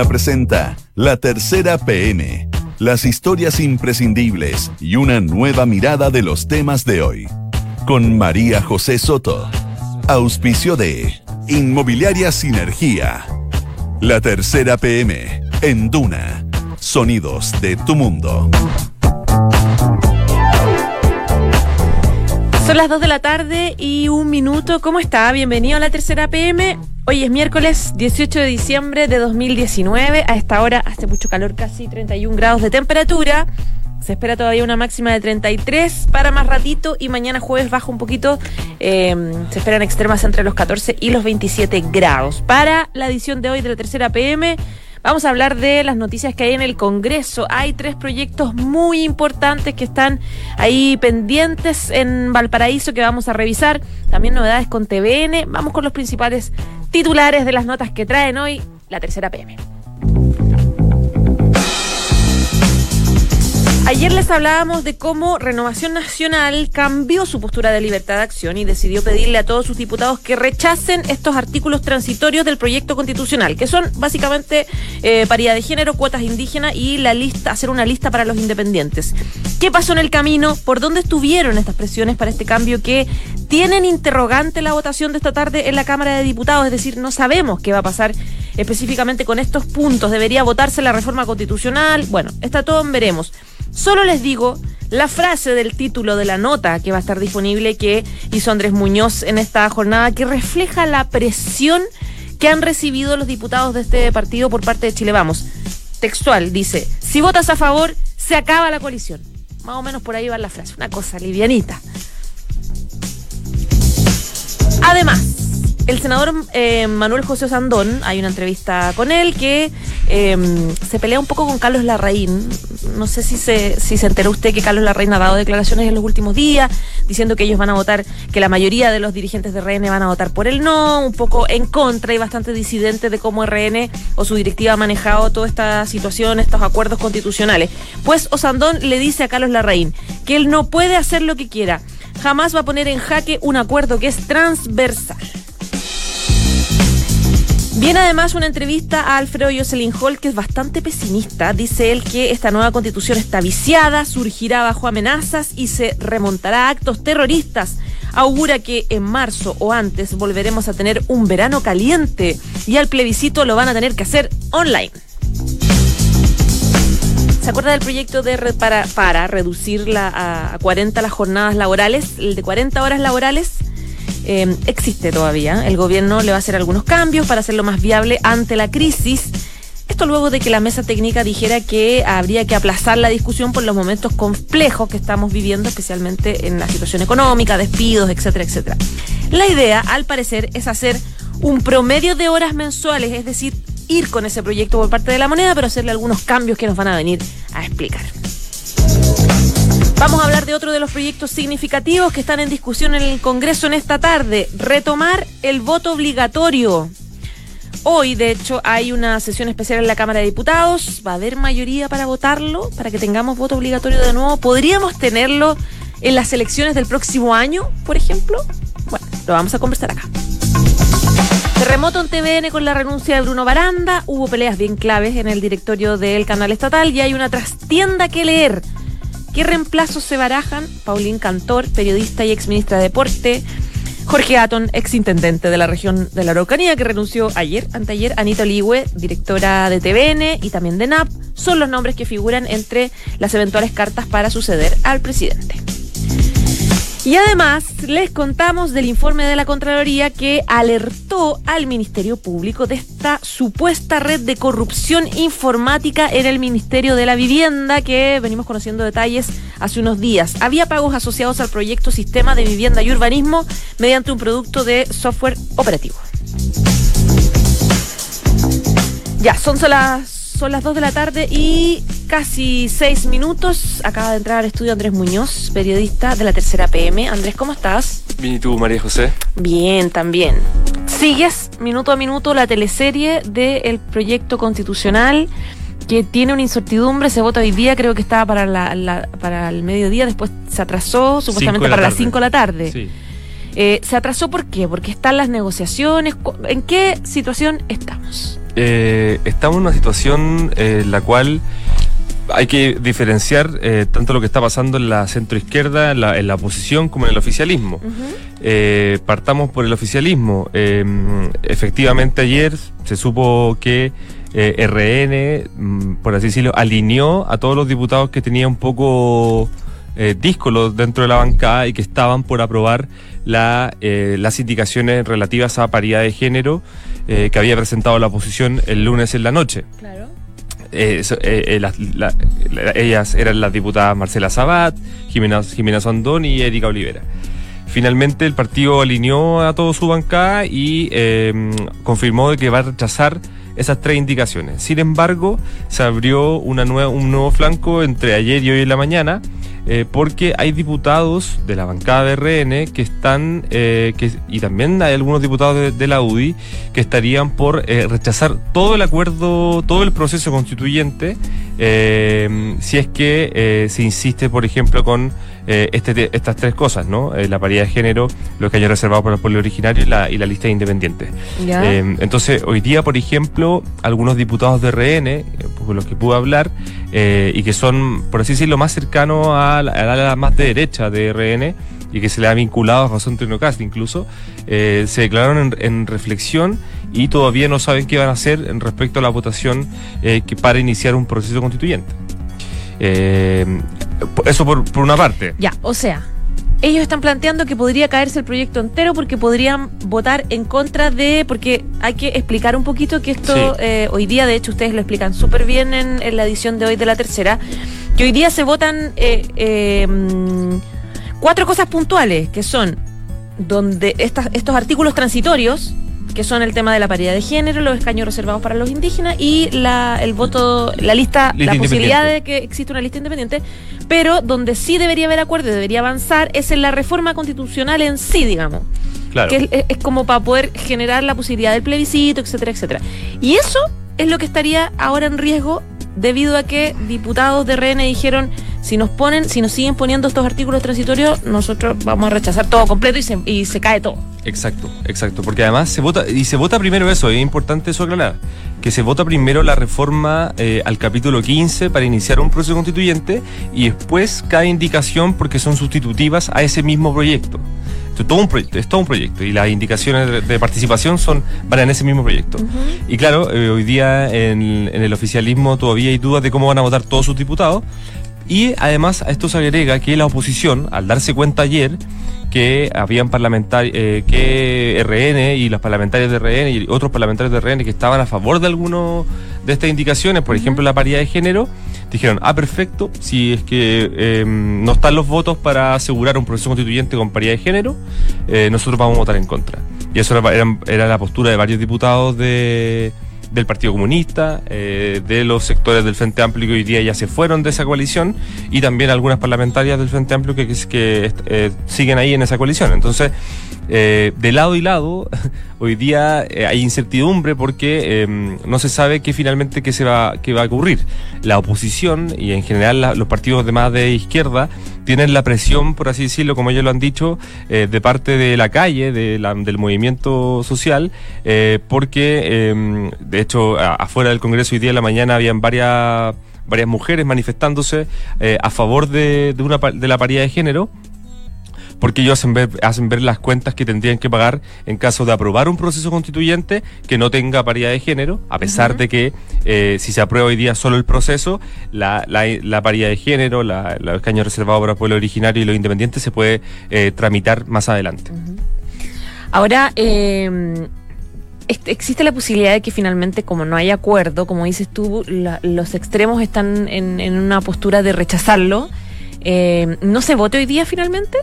Presenta La Tercera PM, las historias imprescindibles y una nueva mirada de los temas de hoy. Con María José Soto. Auspicio de Inmobiliaria Sinergia. La Tercera PM en Duna. Sonidos de tu mundo. Son las 2 de la tarde y un minuto. ¿Cómo está? Bienvenido a la tercera PM. Hoy es miércoles 18 de diciembre de 2019. A esta hora hace mucho calor, casi 31 grados de temperatura. Se espera todavía una máxima de 33 para más ratito y mañana jueves baja un poquito. Eh, se esperan extremas entre los 14 y los 27 grados. Para la edición de hoy de la tercera PM. Vamos a hablar de las noticias que hay en el Congreso. Hay tres proyectos muy importantes que están ahí pendientes en Valparaíso que vamos a revisar. También novedades con TVN. Vamos con los principales titulares de las notas que traen hoy la tercera PM. Ayer les hablábamos de cómo Renovación Nacional cambió su postura de libertad de acción y decidió pedirle a todos sus diputados que rechacen estos artículos transitorios del proyecto constitucional, que son básicamente eh, paridad de género, cuotas indígenas y la lista, hacer una lista para los independientes. ¿Qué pasó en el camino? ¿Por dónde estuvieron estas presiones para este cambio que tienen interrogante la votación de esta tarde en la Cámara de Diputados? Es decir, no sabemos qué va a pasar específicamente con estos puntos. ¿Debería votarse la reforma constitucional? Bueno, está todo veremos. Solo les digo la frase del título de la nota que va a estar disponible que hizo Andrés Muñoz en esta jornada que refleja la presión que han recibido los diputados de este partido por parte de Chile Vamos. Textual, dice, si votas a favor, se acaba la coalición. Más o menos por ahí va la frase, una cosa livianita. Además, el senador eh, Manuel José Sandón, hay una entrevista con él que eh, se pelea un poco con Carlos Larraín. No sé si se, si se enteró usted que Carlos Larraín ha dado declaraciones en los últimos días diciendo que ellos van a votar, que la mayoría de los dirigentes de RN van a votar por el no, un poco en contra y bastante disidente de cómo RN o su directiva ha manejado toda esta situación, estos acuerdos constitucionales. Pues Osandón le dice a Carlos Larraín que él no puede hacer lo que quiera. Jamás va a poner en jaque un acuerdo que es transversal. Viene además una entrevista a Alfredo Jocelyn Hall que es bastante pesimista. Dice él que esta nueva constitución está viciada, surgirá bajo amenazas y se remontará a actos terroristas. Augura que en marzo o antes volveremos a tener un verano caliente y al plebiscito lo van a tener que hacer online. ¿Se acuerda del proyecto de para, para reducir la, a 40 las jornadas laborales, el de 40 horas laborales? Eh, existe todavía. El gobierno le va a hacer algunos cambios para hacerlo más viable ante la crisis. Esto luego de que la mesa técnica dijera que habría que aplazar la discusión por los momentos complejos que estamos viviendo, especialmente en la situación económica, despidos, etcétera, etcétera. La idea, al parecer, es hacer un promedio de horas mensuales, es decir, ir con ese proyecto por parte de la moneda, pero hacerle algunos cambios que nos van a venir a explicar. Vamos a hablar de otro de los proyectos significativos que están en discusión en el Congreso en esta tarde, retomar el voto obligatorio. Hoy, de hecho, hay una sesión especial en la Cámara de Diputados. Va a haber mayoría para votarlo, para que tengamos voto obligatorio de nuevo. ¿Podríamos tenerlo en las elecciones del próximo año, por ejemplo? Bueno, lo vamos a conversar acá. Terremoto en TVN con la renuncia de Bruno Baranda. Hubo peleas bien claves en el directorio del canal estatal y hay una trastienda que leer ¿Qué reemplazos se barajan? Paulín Cantor, periodista y exministra de Deporte. Jorge Aton, exintendente de la región de la Araucanía, que renunció ayer, anteayer. Anita Oligüe, directora de TVN y también de NAP, son los nombres que figuran entre las eventuales cartas para suceder al presidente. Y además les contamos del informe de la Contraloría que alertó al Ministerio Público de esta supuesta red de corrupción informática en el Ministerio de la Vivienda que venimos conociendo detalles hace unos días. Había pagos asociados al proyecto Sistema de Vivienda y Urbanismo mediante un producto de software operativo. Ya, son las son las 2 de la tarde y casi 6 minutos. Acaba de entrar al estudio Andrés Muñoz, periodista de la tercera PM. Andrés, ¿cómo estás? Bien, ¿y tú, María José? Bien, también. Sigues minuto a minuto la teleserie del proyecto constitucional que tiene una incertidumbre, se vota hoy día, creo que estaba para, la, para el mediodía, después se atrasó supuestamente para las 5 de la tarde. Sí. Eh, ¿Se atrasó por qué? Porque están las negociaciones. ¿En qué situación estamos? eh, estamos en una situación en la cual hay que diferenciar eh, tanto lo que está pasando en la centroizquierda, en la, en la oposición, como en el oficialismo. Eh, partamos por el oficialismo. Eh, efectivamente, ayer se supo que eh, RN, mm, por así decirlo, alineó a todos los diputados que tenían un poco eh, díscolos dentro de la bancada y que estaban por aprobar la, eh, las indicaciones relativas a paridad de género que había presentado la oposición el lunes en la noche. Claro. Eh, eh, eh, las- la- la- ellas eran las diputadas Marcela Sabat, Jimena, Jimena Sandón y Erika Olivera. Finalmente el partido alineó a toda su bancada y eh, confirmó que va a rechazar esas tres indicaciones. Sin embargo, se abrió una nueva, un nuevo flanco entre ayer y hoy en la mañana, eh, porque hay diputados de la bancada de RN que están, eh, que, y también hay algunos diputados de, de la UDI, que estarían por eh, rechazar todo el acuerdo, todo el proceso constituyente, si es que se insiste, por ejemplo, con eh, este, te- estas tres cosas, ¿no? La paridad de género, lo que haya reservado para el pueblo originario y la, y la lista de independientes. Eh, entonces, hoy día, por ejemplo, algunos diputados de RN, con los que pude hablar, eh, y que son, por así decirlo, más cercanos a la, a la ala más de derecha de RN, y que se le ha vinculado a José Antonio Cast incluso, eh, se declararon en, en reflexión y todavía no saben qué van a hacer en respecto a la votación eh, que para iniciar un proceso constituyente. Eso por, por una parte. Ya, o sea, ellos están planteando que podría caerse el proyecto entero porque podrían votar en contra de, porque hay que explicar un poquito que esto Sí. eh, hoy día, de hecho ustedes lo explican súper bien en, en la edición de hoy de la tercera, que hoy día se votan eh, eh, mm, cuatro cosas puntuales, que son donde estas, estos artículos transitorios, que son el tema de la paridad de género, los escaños reservados para los indígenas y la, el voto, la lista, Lista la posibilidad de que exista una lista independiente, pero donde sí debería haber acuerdo y debería avanzar es en la reforma constitucional en sí, digamos. Claro. Que es, es- es como para poder generar la posibilidad del plebiscito, etcétera, etcétera. Y eso es lo que estaría ahora en riesgo debido a que diputados de RN dijeron, si nos ponen, si nos siguen poniendo estos artículos transitorios, nosotros vamos a rechazar todo completo y se, y se cae todo. Exacto, exacto, porque además se vota, y se vota primero eso, es importante eso aclarar, que se vota primero la reforma eh, al capítulo 15 para iniciar un proceso constituyente y después cada indicación porque son sustitutivas a ese mismo proyecto. Esto es todo un proyecto, es todo un proyecto y las indicaciones de, de participación son van en ese mismo proyecto. Y claro, eh, hoy día en, en el oficialismo todavía hay dudas de cómo van a votar todos sus diputados. Y además a esto se agrega que la oposición, al darse cuenta ayer que habían parlamentarios, que RN y los parlamentarios de RN y otros parlamentarios de RN que estaban a favor de alguno de estas indicaciones, por ejemplo la paridad de género, dijeron, ah, perfecto, si es que eh, no están los votos para asegurar un proceso constituyente con paridad de género, eh, nosotros vamos a votar en contra. Y eso era, era- era la postura de varios diputados de, del Partido Comunista, eh, de los sectores del Frente Amplio que hoy día ya se fueron de esa coalición y también algunas parlamentarias del Frente Amplio que, que, eh, siguen ahí en esa coalición. Entonces, eh, de lado y lado, hoy día eh, hay incertidumbre porque eh, no se sabe qué finalmente qué se va, qué va a ocurrir. La oposición y en general los partidos de más de izquierda tienen la presión, por así decirlo, como ellos lo han dicho, eh, de parte de la calle, de la- del movimiento social, porque eh, de hecho afuera del Congreso hoy día en la mañana habían varias varias mujeres manifestándose a favor de, de una de la paridad de género porque ellos hacen ver, hacen ver las cuentas que tendrían que pagar en caso de aprobar un proceso constituyente que no tenga paridad de género, a pesar de que eh, si se aprueba hoy día solo el proceso, la, la, la paridad de género, la, la escaño reservado para el pueblo originario y los independientes se puede eh, tramitar más adelante. Ahora, eh, existe la posibilidad de que finalmente, como no hay acuerdo, como dices tú, la- los extremos están en, en una postura de rechazarlo. Eh, ¿No se vote hoy día finalmente?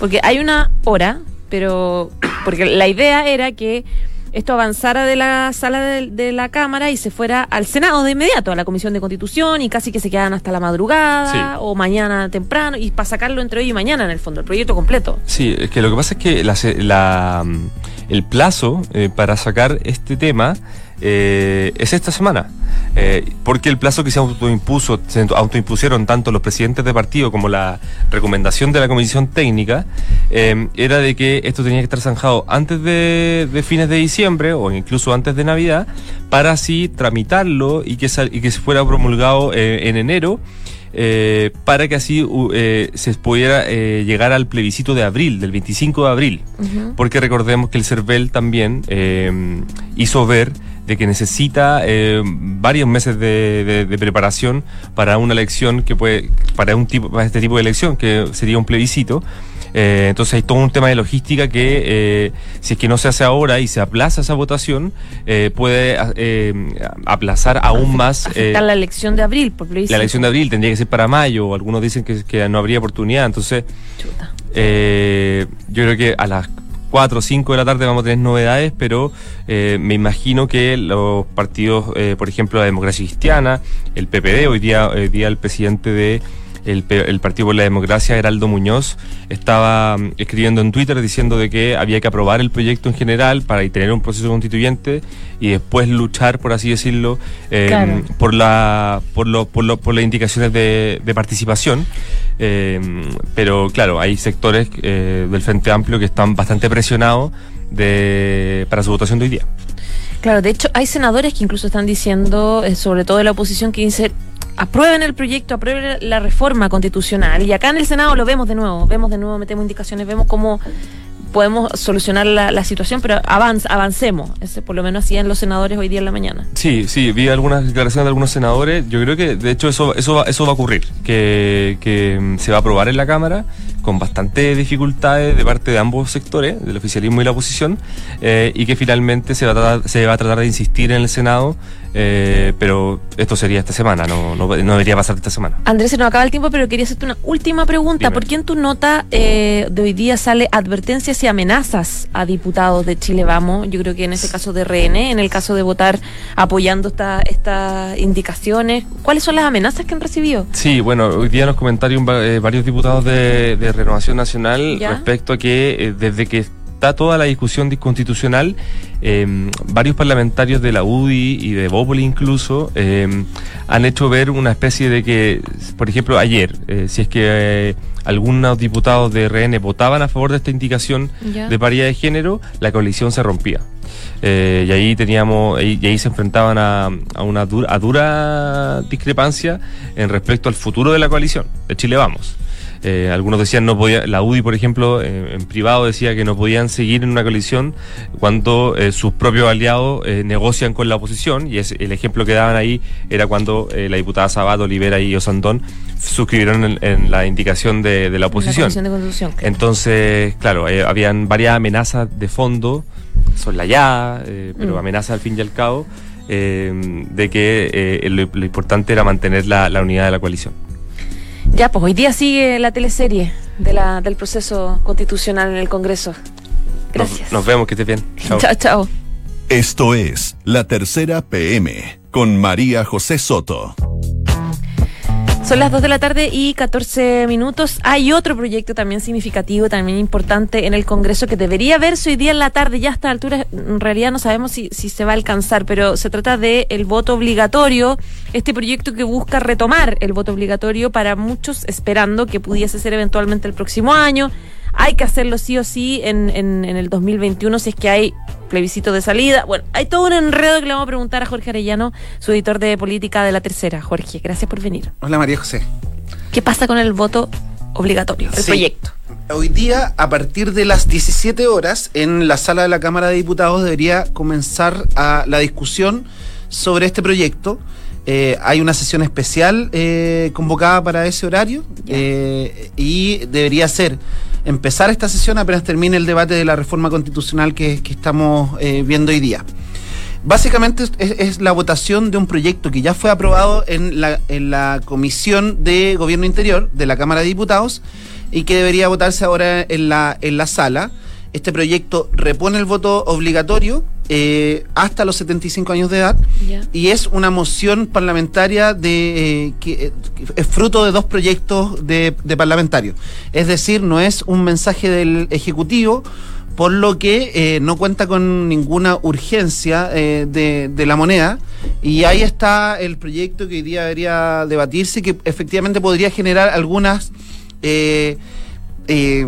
Porque hay una hora, pero porque la idea era que esto avanzara de la sala de, de la Cámara y se fuera al Senado de inmediato, a la Comisión de Constitución, y casi que se quedan hasta la madrugada Sí. o mañana temprano, y para sacarlo entre hoy y mañana, en el fondo, el proyecto completo. Sí, es que lo que pasa es que la, la, mm, el plazo para sacar este tema es esta semana. porque el plazo que se autoimpuso, se autoimpusieron tanto los presidentes de partido como la recomendación de la comisión técnica, era de que esto tenía que estar zanjado antes de, fines de diciembre o incluso antes de Navidad, para así tramitarlo y que, y que se fuera promulgado en enero eh, para que así eh, se pudiera eh, llegar al plebiscito de abril, del 25 de abril. Porque recordemos que el CERVEL también hizo ver de que necesita varios meses de, de, preparación para una elección que puede, para un tipo, para este tipo de elección, que sería un plebiscito. Eh, entonces hay todo un tema de logística que eh, si es que no se hace ahora y se aplaza esa votación, eh, puede aplazar aún más... Afectar la elección de abril, por La elección de abril tendría que ser para mayo, algunos dicen que, que no habría oportunidad, entonces yo creo que a las 4 o 5 de la tarde vamos a tener novedades, pero me imagino que los partidos, por ejemplo, la democracia cristiana, el PPD, hoy día, hoy día el presidente de el, Partido por la Democracia, Heraldo Muñoz, estaba mm, escribiendo en Twitter diciendo de que había que aprobar el proyecto en general para tener un proceso constituyente y después luchar, por así decirlo, em, por, la, por, lo, por, lo, por las indicaciones de, participación. Em, pero claro, hay sectores eh, del Frente Amplio que están bastante presionados de, para su votación de hoy día. Claro, de hecho hay senadores que incluso están diciendo, eh, sobre todo de la oposición, que dice aprueben el proyecto, aprueben la reforma constitucional. Y acá en el Senado lo vemos de nuevo, vemos de nuevo, metemos indicaciones, vemos cómo podemos solucionar la, situación, pero avancemos. Ese, por lo menos hacían los senadores hoy día en la mañana. Sí, sí, vi algunas declaraciones de algunos senadores. Yo creo que, de hecho, eso, eso, va, eso va a ocurrir, que, que mm, se va a aprobar en la Cámara con bastantes dificultades de parte de ambos sectores, del oficialismo y la oposición, eh, y que finalmente se va, a tratar, se va a tratar de insistir en el Senado, eh, pero esto sería esta semana, no, no, debería pasar esta semana. Andrés, se nos acaba el tiempo, pero quería hacerte una última pregunta. ¿Por qué en tu nota eh, de hoy día sale advertencias y amenazas a diputados de Chile Vamos? Yo creo que en este caso de RN, en el caso de votar apoyando estas esta indicaciones, ¿cuáles son las amenazas que han recibido? Sí, bueno, hoy día en los comentarios varios diputados de Renovación Nacional respecto a que eh, desde que está toda la discusión constitucional, em, varios parlamentarios de la UDI y de Bópoli incluso em, han hecho ver una especie de que, por ejemplo, ayer, eh, si es que eh, algunos diputados de RN votaban a favor de esta indicación de paridad de género, la coalición se rompía. y ahí teníamos, y ahí se enfrentaban a, a una dura, a dura discrepancia en respecto al futuro de la coalición, de Chile Vamos. Eh, algunos decían no podía, la UDI por ejemplo eh, en privado decía que no podían seguir en una coalición cuando eh, sus propios aliados negocian con la oposición y es, el ejemplo que daban ahí era cuando la diputada Sabato, Olivera y Osandón suscribieron en, la indicación de, la oposición. Entonces, claro, habían varias amenazas de fondo, son la ya, pero mm. amenazas al fin y al cabo. de que lo, importante era mantener la unidad de la coalición. Ya, pues hoy día sigue la teleserie de la, del proceso constitucional en el Congreso. Gracias. Nos, vemos, que estés bien. Chao, chao. Esto es La Tercera PM con María José Soto. Son las 2 de la tarde y 14 minutos. Hay otro proyecto también significativo, también importante en el Congreso que debería verse hoy día en la tarde. Ya a esta altura, en realidad no sabemos si, se va a alcanzar, pero se trata de el voto obligatorio. Este proyecto que busca retomar el voto obligatorio para muchos, esperando que pudiese ser eventualmente el próximo año hay que hacerlo sí o sí en, en, el 2021 si es que hay plebiscito de salida. Bueno, hay todo un enredo que le vamos a preguntar a Jorge Arellano, su editor de política de la tercera. Jorge, gracias por venir. Hola María José. ¿Qué pasa con el voto obligatorio, el proyecto? Hoy día, a partir de las 17 horas, en la sala de la Cámara de Diputados debería comenzar a la discusión sobre este proyecto. Eh, hay una sesión especial eh, convocada para ese horario eh, y debería ser empezar esta sesión apenas termine el debate de la reforma constitucional que, estamos eh, viendo hoy día. Básicamente es, la votación de un proyecto que ya fue aprobado en la, en la Comisión de Gobierno Interior de la Cámara de Diputados y que debería votarse ahora en la, en la sala. Este proyecto repone el voto obligatorio eh, hasta los 75 años de edad y es una moción parlamentaria de eh, que eh, es fruto de dos proyectos de, de parlamentarios. Es decir, no es un mensaje del Ejecutivo por lo que eh, no cuenta con ninguna urgencia eh, de, de la moneda. Y ahí está el proyecto que hoy día debería debatirse, que efectivamente podría generar algunas... eh, eh,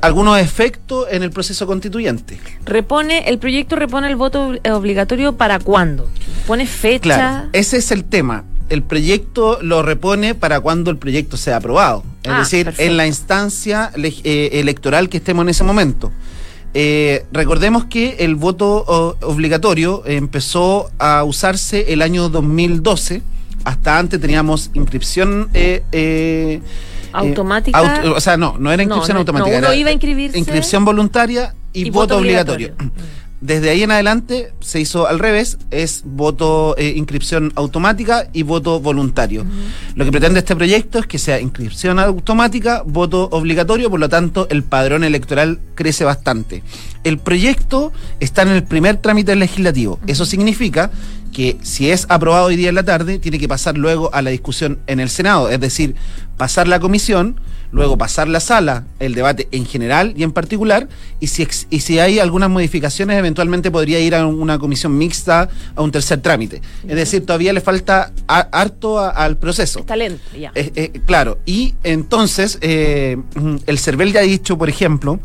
algunos efectos en el proceso constituyente. Repone, el proyecto repone el voto ob- obligatorio para cuándo? ¿Pone fecha? Claro, ese es el tema. El proyecto lo repone para cuando el proyecto sea aprobado. Es Ah, decir, perfecto. en la instancia eh, electoral que estemos en ese momento. Eh, recordemos que el voto obligatorio empezó a usarse el año 2012. Hasta antes teníamos inscripción eh, eh, Automática. auto- o sea, no, no era No, inscripción no, automática. no, uno era iba a inscribirse Inscripción voluntaria y, y voto, voto obligatorio. obligatorio. Desde ahí en adelante se hizo al revés, es voto, eh, inscripción automática y voto voluntario. Lo que pretende este proyecto es que sea inscripción automática, voto obligatorio, por lo tanto el padrón electoral crece bastante. El proyecto está en el primer trámite legislativo. Eso significa que si es aprobado hoy día en la tarde, tiene que pasar luego a la discusión en el Senado, es decir, pasar la comisión, luego pasar la sala, el debate en general y en particular, y si, ex- y si hay algunas modificaciones, eventualmente podría ir a una comisión mixta, a un tercer trámite. Es decir, todavía le falta a- harto a- al proceso. Está lento, ya. Eh, eh, claro, y entonces eh, el CERVEL ya ha dicho, por ejemplo,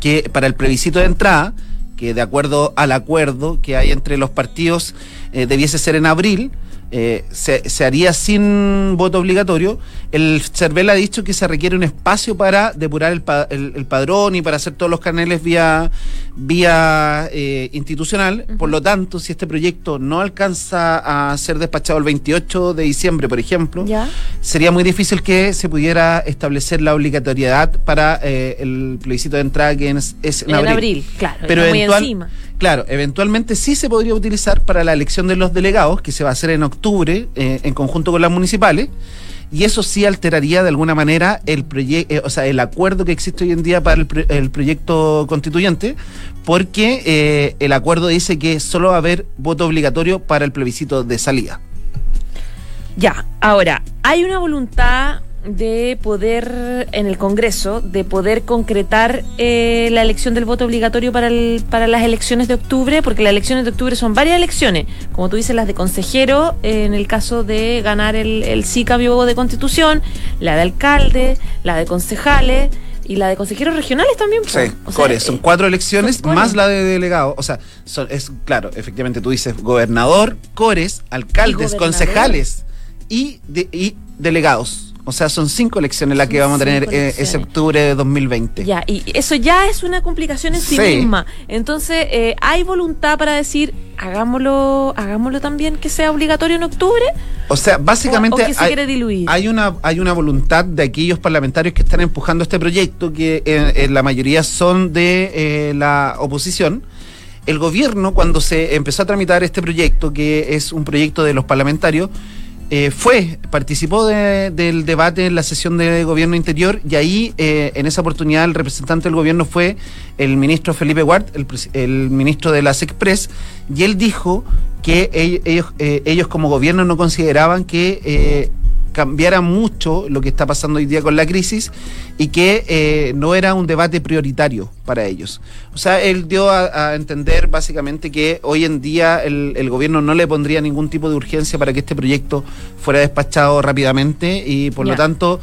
que para el plebiscito de entrada, que de acuerdo al acuerdo que hay entre los partidos debiese ser en abril, eh, se, se haría sin voto obligatorio. El CERVEL ha dicho que se requiere un espacio para depurar el, pa- el- el padrón y para hacer todos los canales vía, vía eh, institucional. Por lo tanto, si este proyecto no alcanza a ser despachado el 28 de diciembre, por ejemplo, ¿Ya? sería muy difícil que se pudiera establecer la obligatoriedad para eh, el plebiscito de entrada que es, es en, En abril. abril, claro. Pero está muy eventual- encima. Claro, eventualmente sí se podría utilizar para la elección de los delegados, que se va a hacer en octubre eh, en conjunto con las municipales. Y eso sí alteraría de alguna manera el proyecto, o sea, el acuerdo que existe hoy en día para el proyecto constituyente, porque eh, el acuerdo dice que solo va a haber voto obligatorio para el plebiscito de salida. Ya, ahora, hay una voluntad de poder, en el Congreso, de poder concretar eh, la elección del voto obligatorio para, el, para las elecciones de octubre, porque las elecciones de octubre son varias elecciones, como tú dices, las de consejero, eh, en el caso de ganar el, el sí cambio de constitución, la de alcalde, la de concejales y la de consejeros regionales también. po. Sí, O sea, Cores, son eh, cuatro elecciones son más la de delegado. O sea, son- es claro, efectivamente tú dices gobernador, cores, alcaldes, concejales y, de- y delegados. O sea, son cinco elecciones las que vamos a tener eh, ese octubre de 2020. Ya, y eso ya es una complicación en sí, Sí. misma. Entonces, eh, ¿hay voluntad para decir, hagámoslo, hagámoslo también que sea obligatorio en octubre? O sea, básicamente o, o que se hay, quiere diluir. hay una hay una voluntad de aquellos parlamentarios que están empujando este proyecto, que eh, eh, la mayoría son de eh, la oposición. El gobierno, cuando se empezó a tramitar este proyecto, que es un proyecto de los parlamentarios, eh, fue, participó de- del debate en la sesión de gobierno interior y ahí, eh, en esa oportunidad, el representante del gobierno fue el ministro Felipe Ward, el, el ministro de las Express, y él dijo que ell- ellos, eh, ellos como gobierno no consideraban que cambiara mucho lo que está pasando hoy día con la crisis y que eh, no era un debate prioritario para ellos. O sea, él dio a, a entender básicamente que hoy en día el, el gobierno no le pondría ningún tipo de urgencia para que este proyecto fuera despachado rápidamente y por lo tanto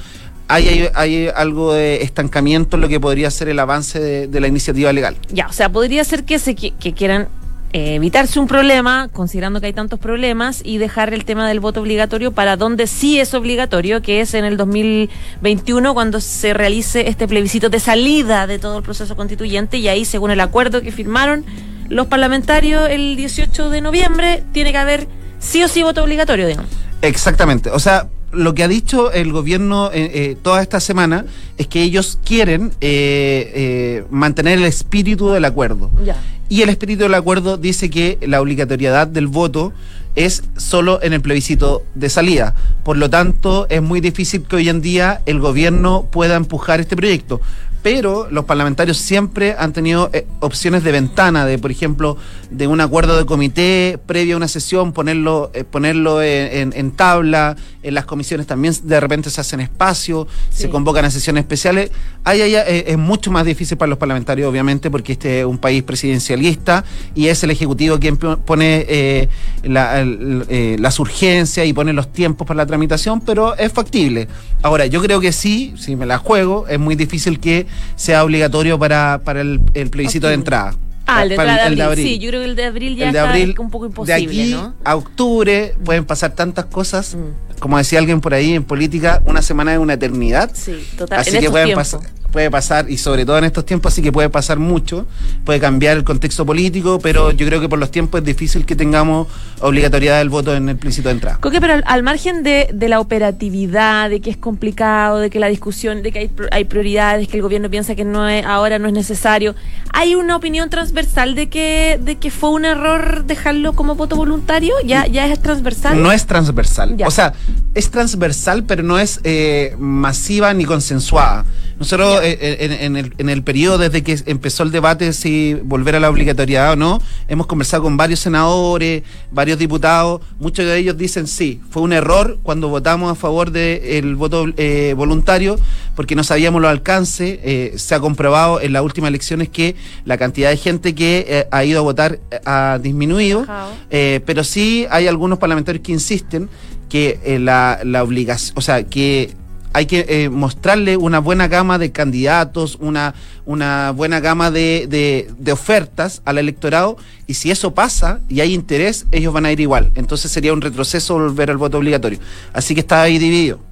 hay, hay, hay algo de estancamiento en lo que podría ser el avance de, de la iniciativa legal. Ya, o sea, podría ser que, se, que quieran eh, evitarse un problema, considerando que hay tantos problemas, y dejar el tema del voto obligatorio para donde sí es obligatorio, que es en el 2021, cuando se realice este plebiscito de salida de todo el proceso constituyente, y ahí, según el acuerdo que firmaron los parlamentarios el 18 de noviembre, tiene que haber sí o sí voto obligatorio, digamos. Exactamente. O sea, lo que ha dicho el gobierno eh, eh, toda esta semana es que ellos quieren eh, eh, mantener el espíritu del acuerdo. Ya. Y el espíritu del acuerdo dice que la obligatoriedad del voto es solo en el plebiscito de salida. Por lo tanto, es muy difícil que hoy en día el gobierno pueda empujar este proyecto. Pero los parlamentarios siempre han tenido eh, opciones de ventana, de por ejemplo, de un acuerdo de comité previo a una sesión, ponerlo, eh, ponerlo en, en, tabla, en las comisiones también de repente se hacen espacio, se convocan a sesiones especiales. Ahí, ahí eh, es mucho más difícil para los parlamentarios, obviamente, porque este es un país presidencialista y es el Ejecutivo quien pone la, las urgencias y pone los tiempos para la tramitación, pero es factible. Ahora, yo creo que sí, si me la juego, es muy difícil que sea obligatorio para, para el, plebiscito de entrada. Ah, el de, abril. Sí, yo creo que el de abril ya está un poco imposible. De aquí a octubre pueden pasar tantas cosas. Mm. Como decía alguien por ahí en política, una semana es una eternidad. Sí, total. Así que pueden pasar puede pasar, y sobre todo en estos tiempos, así que puede pasar mucho, puede cambiar el contexto político, pero yo creo que por los tiempos es difícil que tengamos obligatoriedad del voto en el plebiscito de entrada. Coque, pero al, margen de, la operatividad, de que es complicado, de que la discusión, de que hay, hay prioridades, que el gobierno piensa que no es, ahora no es necesario, ¿hay una opinión transversal de que, de que fue un error dejarlo como voto voluntario? ¿Ya, ya es transversal? No es transversal. O sea, es transversal, pero no es eh, masiva ni consensuada. Nosotros eh, eh, en, el, en el periodo desde que empezó el debate si volver a la obligatoriedad o no, hemos conversado con varios senadores, varios diputados, muchos de ellos dicen sí, fue un error cuando votamos a favor del voto eh, voluntario porque no sabíamos los alcances, se ha comprobado en las últimas elecciones que la cantidad de gente que ha ido a votar ha disminuido, pero sí hay algunos parlamentarios que insisten que la, la obligación, o sea, que hay que eh, mostrarle una buena gama de candidatos, una, una buena gama de, de, ofertas al electorado y si eso pasa y hay interés, ellos van a ir igual. Entonces sería un retroceso volver al voto obligatorio. Así que está ahí dividido.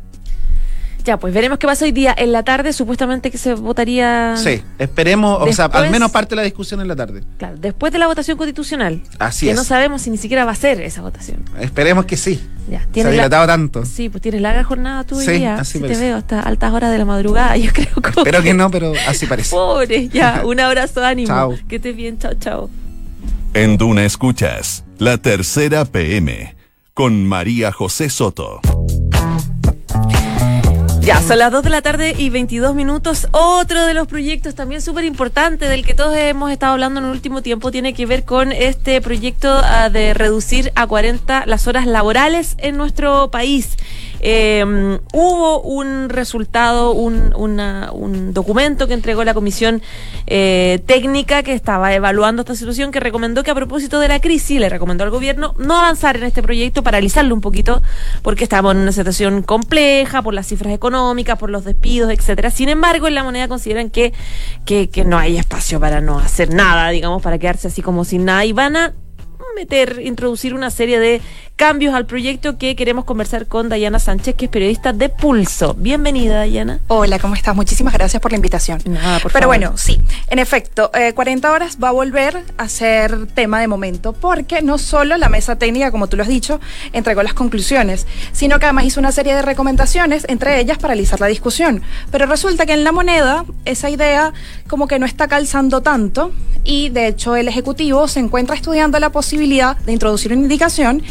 Ya, pues veremos qué pasa hoy día. En la tarde supuestamente que se votaría... Sí, esperemos, o sea, al menos parte de la discusión en la tarde. Claro, después de la votación constitucional. Así que es. no sabemos si ni siquiera va a ser esa votación. Esperemos que sí. Ya, se ha dilatado tanto. Sí, pues tienes larga jornada tú sí, día. Así te veo hasta altas horas de la madrugada, yo creo. Que... Espero que no, pero así parece. Pobre, ya, un abrazo, ánimo. Chao. Que estés bien, chao, chao. En Duna Escuchas, la tercera PM, con María José Soto. Ya, son las 2 de la tarde y 22 minutos. Otro de los proyectos también súper importante del que todos hemos estado hablando en el último tiempo tiene que ver con este proyecto ah, de reducir a 40 las horas laborales en nuestro país. Eh, hubo un resultado, un, un, documento que entregó la comisión eh, técnica que estaba evaluando esta situación, que recomendó que a propósito de la crisis, le recomendó al gobierno no avanzar en este proyecto, paralizarlo un poquito, porque estamos en una situación compleja por las cifras económicas, por los despidos, etcétera. Sin embargo, en la moneda consideran que, que, que no hay espacio para no hacer nada, digamos, para quedarse así como sin nada, y van a meter, introducir una serie de cambios al proyecto que queremos conversar con Dayana Sánchez, que es periodista de Pulso. Bienvenida, Dayana. Hola, ¿cómo estás? Muchísimas gracias por la invitación. Nada, por Pero bueno, sí, en efecto, 40 eh, horas va a volver a ser tema de momento, porque no solo la mesa técnica, como tú lo has dicho, entregó las conclusiones, sino que además hizo una serie de recomendaciones, entre ellas paralizar la discusión. Pero resulta que en la moneda esa idea como que no está calzando tanto y de hecho el Ejecutivo se encuentra estudiando la posibilidad de introducir una indicación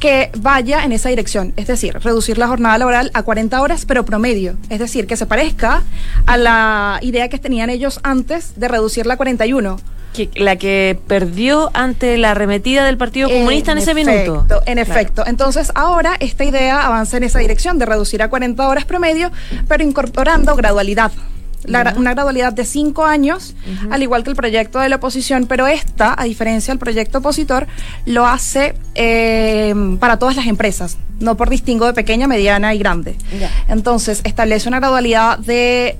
que vaya en esa dirección, es decir, reducir la jornada laboral a 40 horas, pero promedio, es decir, que se parezca a la idea que tenían ellos antes de reducirla a 41. Que, la que perdió ante la arremetida del Partido Comunista en, ese minuto. En efecto. Entonces, ahora esta idea avanza en esa dirección de reducir a 40 horas promedio, pero incorporando gradualidad una gradualidad de cinco años, al igual que el proyecto de la oposición, pero esta, a diferencia del proyecto opositor, lo hace eh, para todas las empresas, no por distingo de pequeña, mediana y grande. Entonces, establece una gradualidad de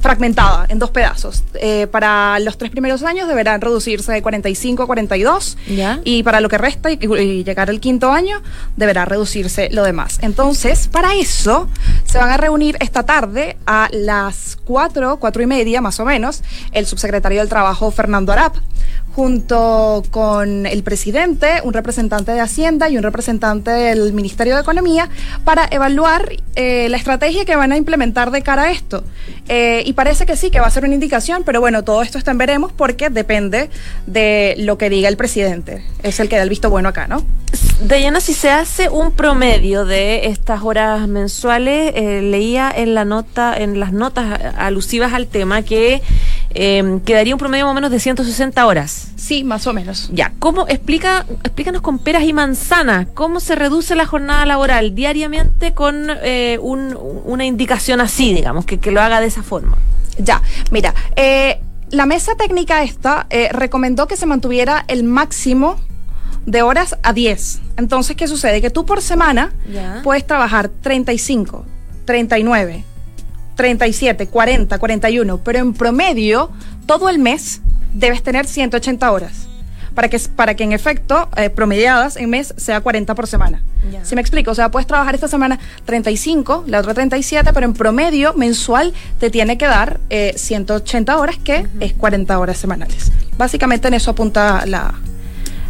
fragmentada en dos pedazos. Eh, para los tres primeros años deberán reducirse de 45 a 42 y para lo que resta y, llegar al quinto año deberá reducirse lo demás. Entonces, para eso se van a reunir esta tarde a las 4, 4 y media más o menos, el subsecretario del Trabajo Fernando Arap junto con el presidente, un representante de Hacienda y un representante del Ministerio de Economía para evaluar eh, la estrategia que van a implementar de cara a esto. Eh, y parece que sí, que va a ser una indicación, pero bueno, todo esto está en veremos porque depende de lo que diga el presidente. Es el que da el visto bueno acá, ¿no? Dayana, si se hace un promedio de estas horas mensuales, eh, leía en la nota, en las notas alusivas al tema que eh, quedaría un promedio más o menos de 160 horas. Sí, más o menos. Ya, ¿cómo explica, explícanos con peras y manzanas cómo se reduce la jornada laboral diariamente con eh, un- una indicación así, digamos, que, que lo haga de esa forma? Ya, mira, eh, la mesa técnica esta eh, recomendó que se mantuviera el máximo de horas a 10. Entonces, ¿qué sucede? Que tú por semana Ya. puedes trabajar 35, 39, 37, 40, 41, pero en promedio, todo el mes debes tener 180 horas. Para que, para que en efecto, eh, promediadas en mes, sea 40 por semana. ¿Sí me explico? O sea, puedes trabajar esta semana 35, la otra 37, pero en promedio mensual te tiene que dar eh, 180 horas, que es 40 horas semanales. Básicamente en eso apunta la,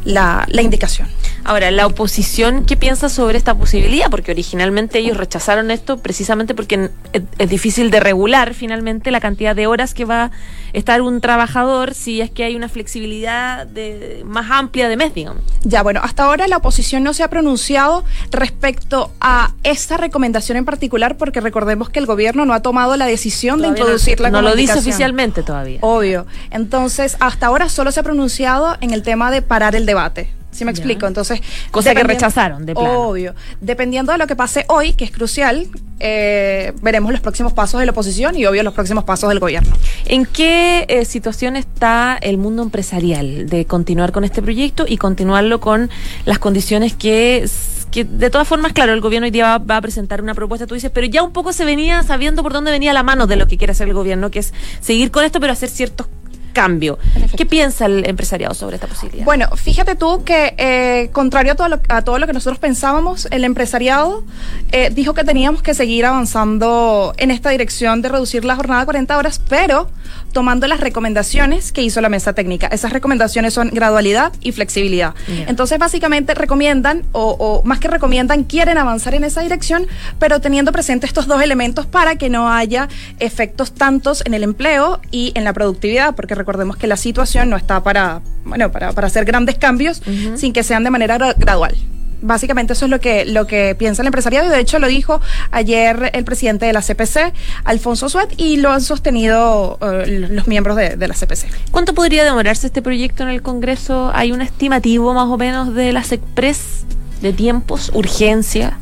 la, la indicación. Ahora, la oposición, ¿qué piensa sobre esta posibilidad? Porque originalmente ellos rechazaron esto precisamente porque es, difícil de regular finalmente la cantidad de horas que va a estar un trabajador si es que hay una flexibilidad de, más amplia de mes, digamos. Ya, bueno, hasta ahora la oposición no se ha pronunciado respecto a esta recomendación en particular, porque recordemos que el gobierno no ha tomado la decisión Todavía de introducirla no, como no lo dice oficialmente todavía. Obvio. Entonces, hasta ahora solo se ha pronunciado en el tema de parar el debate. ¿Sí me explico? Entonces, Cosa que rechazaron, de plano. Obvio. Dependiendo de lo que pase hoy, que es crucial, eh, veremos los próximos pasos de la oposición y, obvio, los próximos pasos del gobierno. ¿En qué eh, situación está el mundo empresarial de continuar con este proyecto y continuarlo con las condiciones que, que de todas formas, claro, el gobierno hoy día va, va a presentar una propuesta, tú dices, pero ya un poco se venía sabiendo por dónde venía la mano de lo que quiere hacer el gobierno, que es seguir con esto, pero hacer ciertos efecto. ¿Qué piensa el empresariado sobre esta posibilidad? Bueno, fíjate tú que, eh, contrario a todo, lo, a todo lo que nosotros pensábamos, el empresariado eh, dijo que teníamos que seguir avanzando en esta dirección de reducir la jornada a 40 horas, pero tomando las recomendaciones que hizo la mesa técnica. Esas recomendaciones son gradualidad y flexibilidad. Entonces, básicamente recomiendan, o, o más que recomiendan, quieren avanzar en esa dirección, pero teniendo presente estos dos elementos para que no haya efectos tantos en el empleo y en la productividad, porque recordemos que la situación no está para, bueno, para, para hacer grandes cambios sin que sean de manera gra- gradual. Básicamente eso es lo que, lo que piensa el empresariado y de hecho lo dijo ayer el presidente de la CPC, Alfonso Suet, y lo han sostenido eh, los miembros de, de la CPC. ¿Cuánto podría demorarse este proyecto en el Congreso? ¿Hay un estimativo más o menos de las Express de tiempos, urgencia?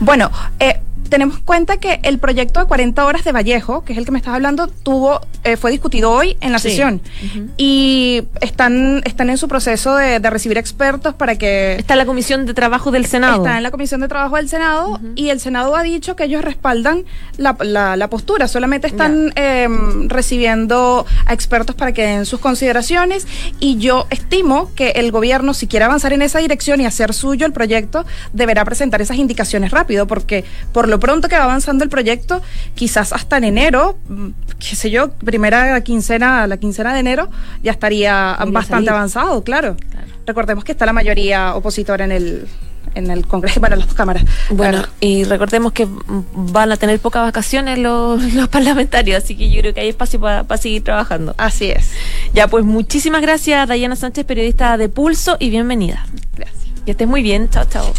Bueno, eh, tenemos cuenta que el proyecto de 40 horas de Vallejo, que es el que me estás hablando, tuvo eh, fue discutido hoy en la Sí. sesión. Y están están en su proceso de, de recibir expertos para que Está la Comisión de Trabajo del Senado. está en la Comisión de Trabajo del Senado y el Senado ha dicho que ellos respaldan la, la- la postura, solamente están eh, recibiendo a expertos para que den sus consideraciones y yo estimo que el gobierno, si quiere avanzar en esa dirección y hacer suyo el proyecto, deberá presentar esas indicaciones rápido, porque por lo pronto que va avanzando el proyecto, quizás hasta en enero, mm, qué sé yo, primera quincena, la quincena de enero, ya estaría Podría bastante salir. avanzado, claro. Claro. Recordemos que está la mayoría opositora en el, en el Congreso, en las dos cámaras. Bueno, Claro. y recordemos que van a tener pocas vacaciones los, los parlamentarios, así que yo creo que hay espacio para seguir trabajando. Así es. Ya, pues muchísimas gracias, Dayana Sánchez, periodista de Pulso, y bienvenida. Gracias. Que estés muy bien. Chao, chao.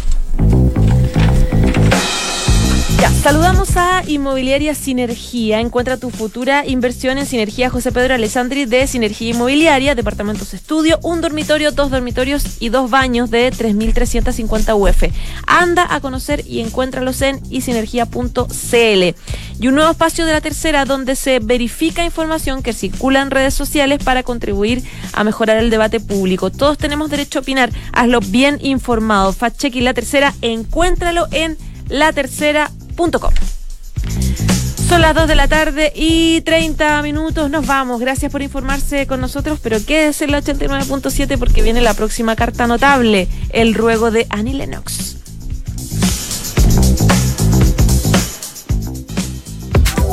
Saludamos a Inmobiliaria Sinergia. Encuentra tu futura inversión en Sinergia José Pedro Alessandri de Sinergia Inmobiliaria, departamentos estudio, un dormitorio, dos dormitorios y dos baños de 3.350 UF. Anda a conocer y encuéntralos en isinergia.cl. Y un nuevo espacio de la tercera donde se verifica información que circula en redes sociales para contribuir a mejorar el debate público. Todos tenemos derecho a opinar. Hazlo bien informado. Fact y la tercera, encuéntralo en Son las 2 de la tarde y 30 minutos. Nos vamos. Gracias por informarse con nosotros, pero quédese en la 89.7 porque viene la próxima carta notable, el ruego de Annie Lennox.